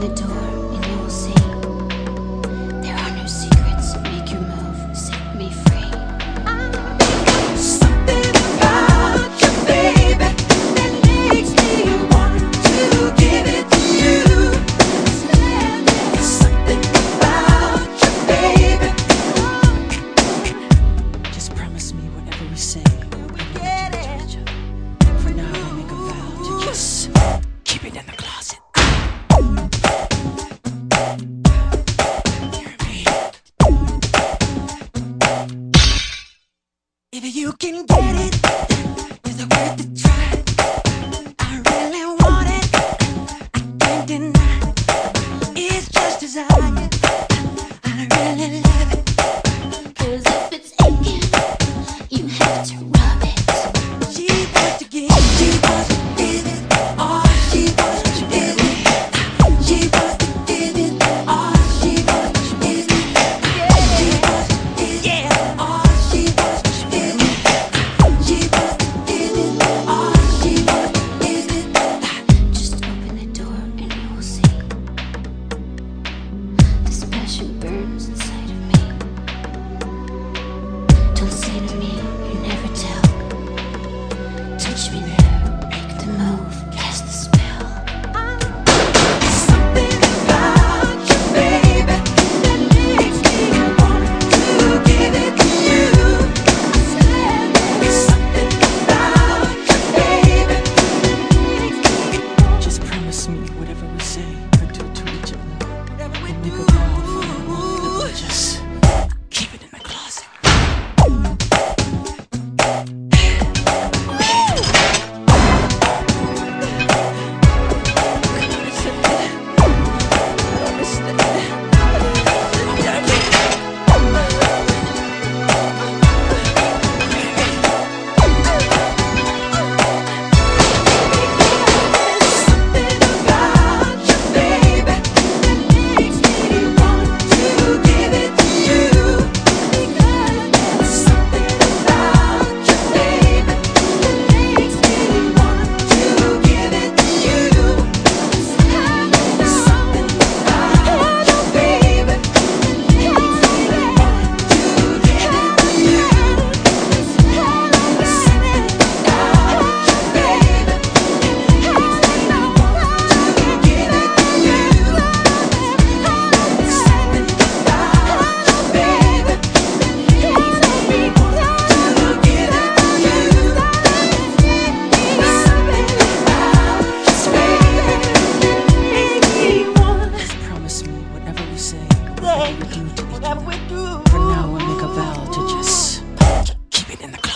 the door. can get it. Nicotine. thank whatever we do. For now, we make a vow to just keep it in the closet.